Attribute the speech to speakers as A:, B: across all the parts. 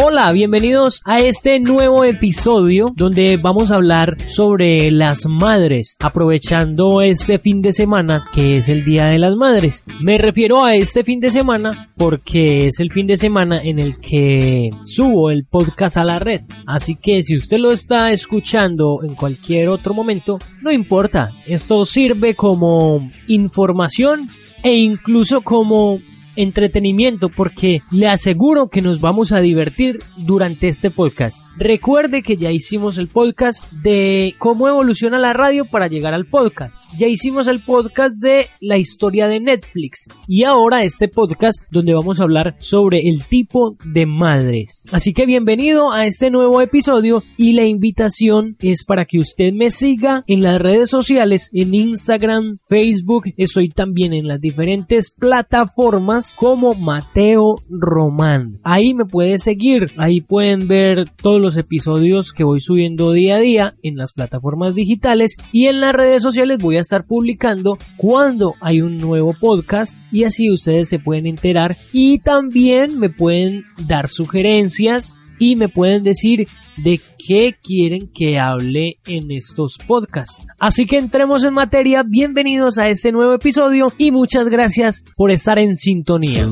A: Hola, bienvenidos a este nuevo episodio donde vamos a hablar sobre las madres, aprovechando este fin de semana que es el Día de las Madres. Me refiero a este fin de semana porque es el fin de semana en el que subo el podcast a la red. Así que si usted lo está escuchando en cualquier otro momento, no importa. Esto sirve como información e incluso como entretenimiento porque le aseguro que nos vamos a divertir durante este podcast. Recuerde que ya hicimos el podcast de cómo evoluciona la radio para llegar al podcast. Ya hicimos el podcast de la historia de Netflix y ahora este podcast donde vamos a hablar sobre el tipo de madres. Así que bienvenido a este nuevo episodio y la invitación es para que usted me siga en las redes sociales, en Instagram, Facebook, estoy también en las diferentes plataformas como Mateo Román. Ahí me puede seguir, ahí pueden ver todos los episodios que voy subiendo día a día en las plataformas digitales y en las redes sociales voy a estar publicando cuando hay un nuevo podcast y así ustedes se pueden enterar y también me pueden dar sugerencias y me pueden decir de qué quieren que hable en estos podcasts. Así que entremos en materia, bienvenidos a este nuevo episodio y muchas gracias por estar en sintonía.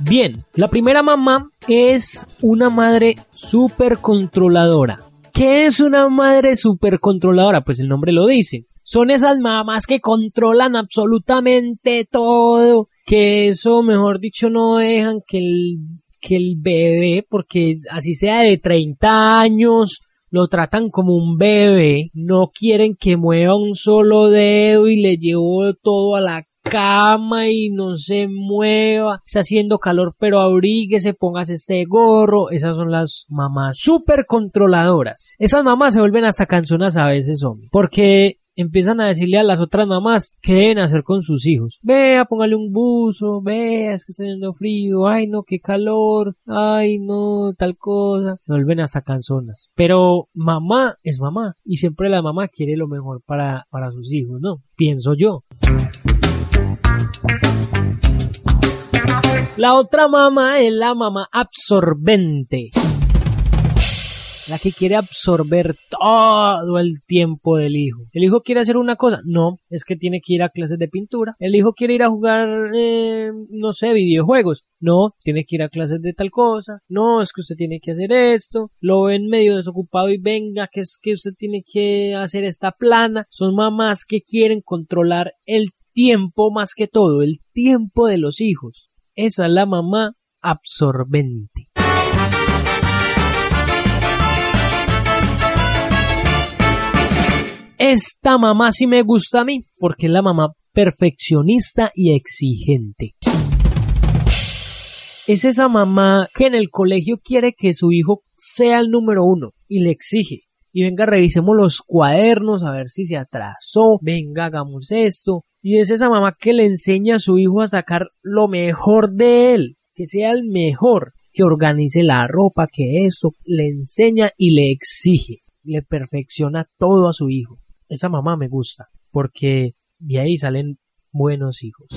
A: Bien, la primera mamá es una madre súper controladora. ¿Qué es una madre súper controladora? Pues el nombre lo dice son esas mamás que controlan absolutamente todo, que eso, mejor dicho, no dejan que el, que el bebé, porque así sea de 30 años, lo tratan como un bebé, no quieren que mueva un solo dedo y le llevo todo a la cama y no se mueva, está haciendo calor pero abríguese, póngase este gorro, esas son las mamás súper controladoras. Esas mamás se vuelven hasta canzonas a veces, hombre, porque empiezan a decirle a las otras mamás qué deben hacer con sus hijos. Vea, póngale un buzo, vea, es que está haciendo frío, ay no, qué calor, ay no, tal cosa. Se vuelven hasta canzonas. Pero mamá es mamá y siempre la mamá quiere lo mejor para, para sus hijos, ¿no? Pienso yo. La otra mamá es la mamá absorbente la que quiere absorber todo el tiempo del hijo. El hijo quiere hacer una cosa, no, es que tiene que ir a clases de pintura. El hijo quiere ir a jugar, eh, no sé, videojuegos, no, tiene que ir a clases de tal cosa, no, es que usted tiene que hacer esto, lo ven medio desocupado y venga, que es que usted tiene que hacer esta plana. Son mamás que quieren controlar el tiempo más que todo, el tiempo de los hijos. Esa es la mamá absorbente. Esta mamá sí me gusta a mí porque es la mamá perfeccionista y exigente. Es esa mamá que en el colegio quiere que su hijo sea el número uno y le exige. Y venga, revisemos los cuadernos a ver si se atrasó. Venga, hagamos esto. Y es esa mamá que le enseña a su hijo a sacar lo mejor de él, que sea el mejor, que organice la ropa, que eso, le enseña y le exige, le perfecciona todo a su hijo esa mamá me gusta, porque de ahí salen buenos hijos.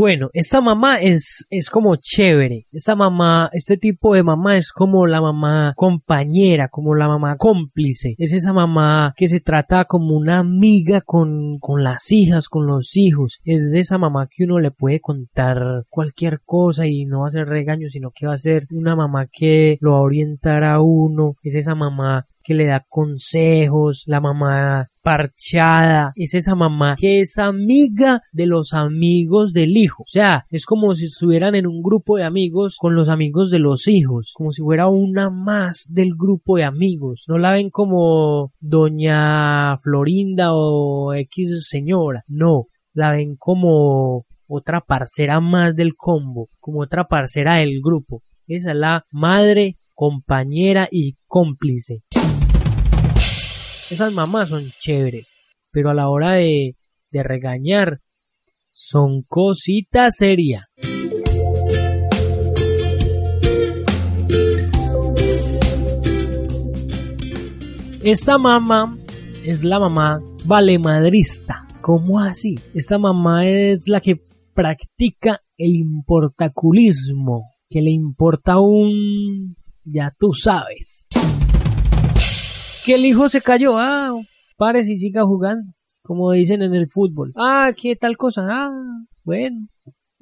A: Bueno, esta mamá es, es como chévere. Esta mamá, este tipo de mamá es como la mamá compañera, como la mamá cómplice. Es esa mamá que se trata como una amiga con, con las hijas, con los hijos. Es de esa mamá que uno le puede contar cualquier cosa y no va a ser regaño, sino que va a ser una mamá que lo va a orientar a uno. Es esa mamá que le da consejos, la mamá parchada, es esa mamá que es amiga de los amigos del hijo. O sea, es como si estuvieran en un grupo de amigos con los amigos de los hijos, como si fuera una más del grupo de amigos. No la ven como doña Florinda o X señora, no, la ven como otra parcera más del combo, como otra parcera del grupo. Esa es la madre, compañera y cómplice. Esas mamás son chéveres, pero a la hora de, de regañar son cositas seria. Esta mamá es la mamá valemadrista. ¿Cómo así? Esta mamá es la que practica el importaculismo, que le importa un... ya tú sabes. Que el hijo se cayó, ah, pares y siga jugando, como dicen en el fútbol. Ah, ¿qué tal cosa? Ah, bueno.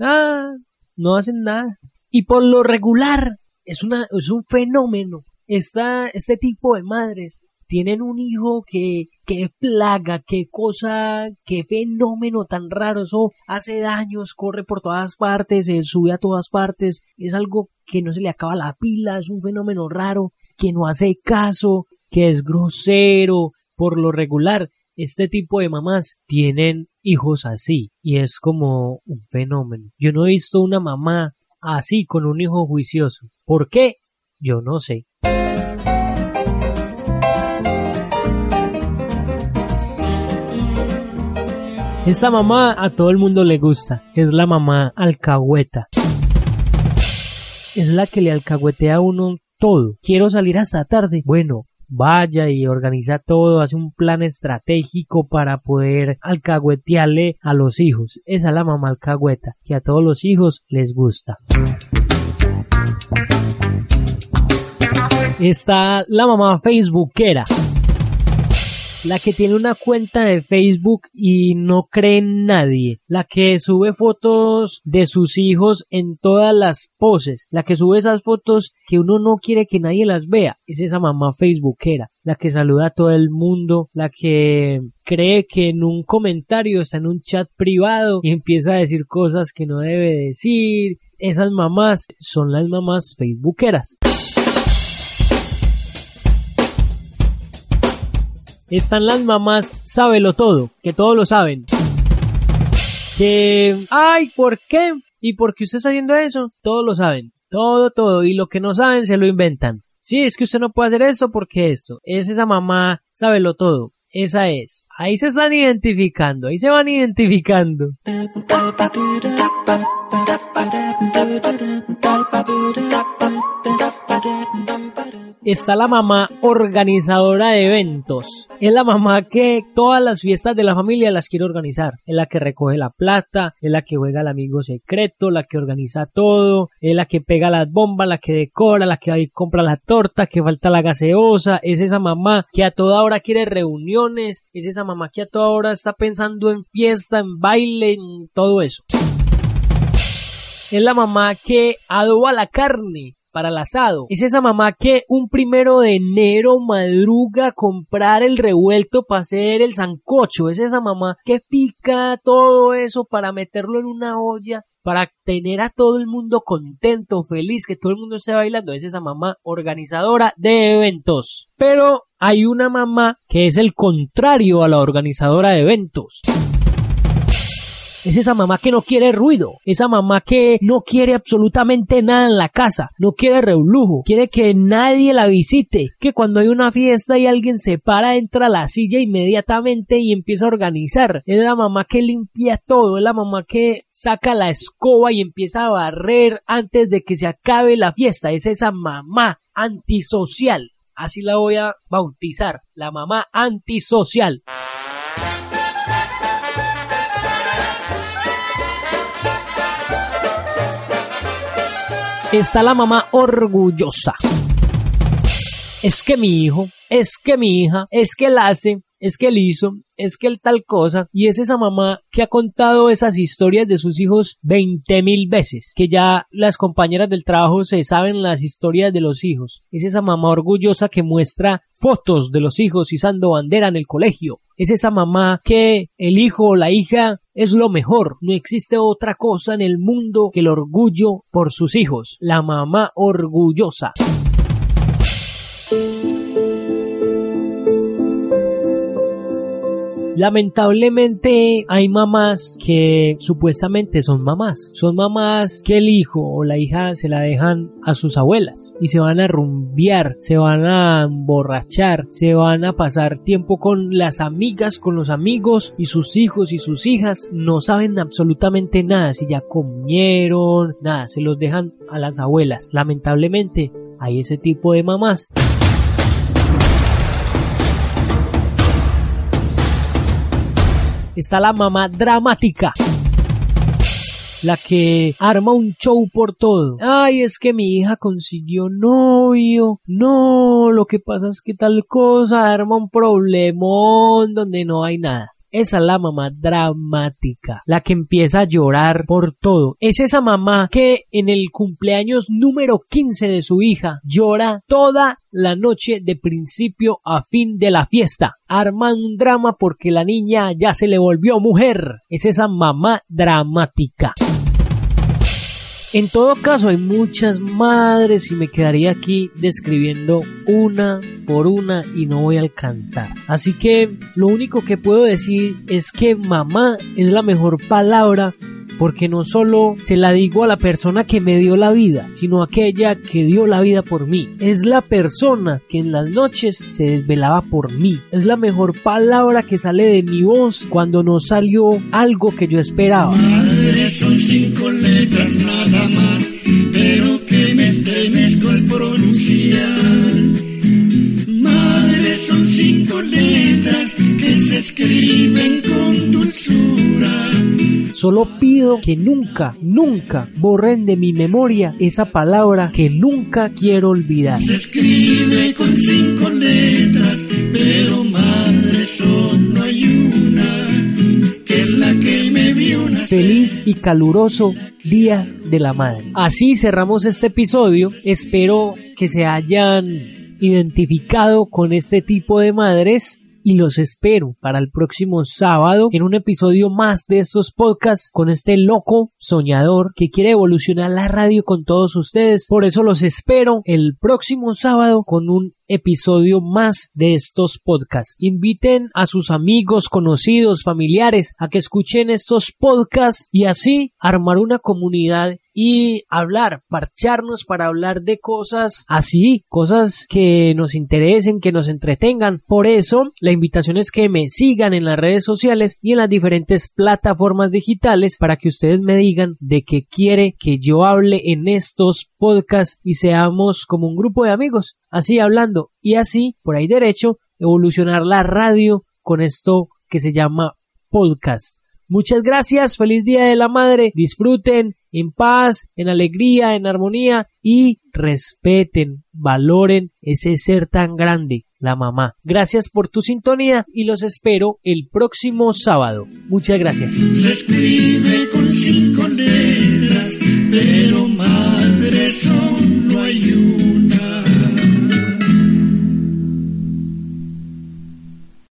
A: Ah, no hacen nada. Y por lo regular, es, una, es un fenómeno. Esta, este tipo de madres tienen un hijo que, qué plaga, qué cosa, qué fenómeno tan raro, eso hace daños, corre por todas partes, se sube a todas partes, es algo que no se le acaba la pila, es un fenómeno raro, que no hace caso, que es grosero, por lo regular, este tipo de mamás tienen hijos así, y es como un fenómeno. Yo no he visto una mamá así con un hijo juicioso. ¿Por qué? Yo no sé. Esta mamá a todo el mundo le gusta. Es la mamá alcahueta. Es la que le alcahuetea a uno todo. Quiero salir hasta tarde. Bueno, vaya y organiza todo, hace un plan estratégico para poder alcahuetearle a los hijos. Esa es la mamá alcahueta, que a todos los hijos les gusta. Está la mamá facebookera la que tiene una cuenta de Facebook y no cree en nadie, la que sube fotos de sus hijos en todas las poses, la que sube esas fotos que uno no quiere que nadie las vea, es esa mamá facebookera, la que saluda a todo el mundo, la que cree que en un comentario está en un chat privado y empieza a decir cosas que no debe decir, esas mamás son las mamás facebookeras. Están las mamás sábelo todo, que todos lo saben. Que, ay, ¿por qué? ¿Y por qué usted está haciendo eso? Todos lo saben. Todo, todo. Y lo que no saben se lo inventan. Sí, es que usted no puede hacer eso porque esto. Es esa mamá, sábelo todo. Esa es. Ahí se están identificando, ahí se van identificando. Está la mamá organizadora de eventos. Es la mamá que todas las fiestas de la familia las quiere organizar. Es la que recoge la plata, es la que juega al amigo secreto, la que organiza todo, es la que pega las bombas, la que decora, la que y compra la torta, que falta la gaseosa. Es esa mamá que a toda hora quiere reuniones. Es esa mamá que a toda hora está pensando en fiesta, en baile, en todo eso. Es la mamá que adoba la carne, para el asado. Es esa mamá que un primero de enero madruga a comprar el revuelto para hacer el sancocho. Es esa mamá que pica todo eso para meterlo en una olla para tener a todo el mundo contento, feliz, que todo el mundo esté bailando. Es esa mamá organizadora de eventos. Pero hay una mamá que es el contrario a la organizadora de eventos. Es esa mamá que no quiere ruido, esa mamá que no quiere absolutamente nada en la casa, no quiere reulujo, quiere que nadie la visite, que cuando hay una fiesta y alguien se para, entra a la silla inmediatamente y empieza a organizar. Es la mamá que limpia todo, es la mamá que saca la escoba y empieza a barrer antes de que se acabe la fiesta. Es esa mamá antisocial. Así la voy a bautizar, la mamá antisocial. Está la mamá orgullosa. Es que mi hijo, es que mi hija, es que él hace, es que él hizo, es que él tal cosa, y es esa mamá que ha contado esas historias de sus hijos veinte mil veces, que ya las compañeras del trabajo se saben las historias de los hijos. Es esa mamá orgullosa que muestra fotos de los hijos izando bandera en el colegio. Es esa mamá que el hijo o la hija es lo mejor. No existe otra cosa en el mundo que el orgullo por sus hijos. La mamá orgullosa. Lamentablemente hay mamás que supuestamente son mamás. Son mamás que el hijo o la hija se la dejan a sus abuelas y se van a rumbear, se van a emborrachar, se van a pasar tiempo con las amigas, con los amigos y sus hijos y sus hijas no saben absolutamente nada, si ya comieron, nada, se los dejan a las abuelas. Lamentablemente hay ese tipo de mamás. Está la mamá dramática la que arma un show por todo. Ay, es que mi hija consiguió novio. No, lo que pasa es que tal cosa arma un problemón donde no hay nada. Esa es la mamá dramática, la que empieza a llorar por todo. Es esa mamá que en el cumpleaños número 15 de su hija llora toda la noche de principio a fin de la fiesta. Arma un drama porque la niña ya se le volvió mujer. Es esa mamá dramática. En todo caso, hay muchas madres y me quedaría aquí describiendo una por una y no voy a alcanzar. Así que lo único que puedo decir es que mamá es la mejor palabra porque no solo se la digo a la persona que me dio la vida, sino a aquella que dio la vida por mí. Es la persona que en las noches se desvelaba por mí. Es la mejor palabra que sale de mi voz cuando no salió algo que yo esperaba.
B: Escriben con dulzura
A: Solo pido que nunca, nunca borren de mi memoria esa palabra que nunca quiero olvidar.
B: Se escribe con cinco letras, pero madre solo hay una, que es la que me vio nacer.
A: Feliz y caluroso Día de la Madre. Así cerramos este episodio. Espero que se hayan identificado con este tipo de madres y los espero para el próximo sábado en un episodio más de estos podcasts con este loco soñador que quiere evolucionar la radio con todos ustedes. Por eso los espero el próximo sábado con un episodio más de estos podcasts. Inviten a sus amigos, conocidos, familiares a que escuchen estos podcasts y así armar una comunidad y hablar, parcharnos para hablar de cosas así, cosas que nos interesen, que nos entretengan. Por eso, la invitación es que me sigan en las redes sociales y en las diferentes plataformas digitales para que ustedes me digan de qué quiere que yo hable en estos podcasts y seamos como un grupo de amigos así hablando y así, por ahí derecho, evolucionar la radio con esto que se llama podcast. Muchas gracias, feliz Día de la Madre, disfruten en paz, en alegría, en armonía y respeten, valoren ese ser tan grande, la mamá. Gracias por tu sintonía y los espero el próximo sábado. Muchas gracias.
B: Se escribe con cinco letras, pero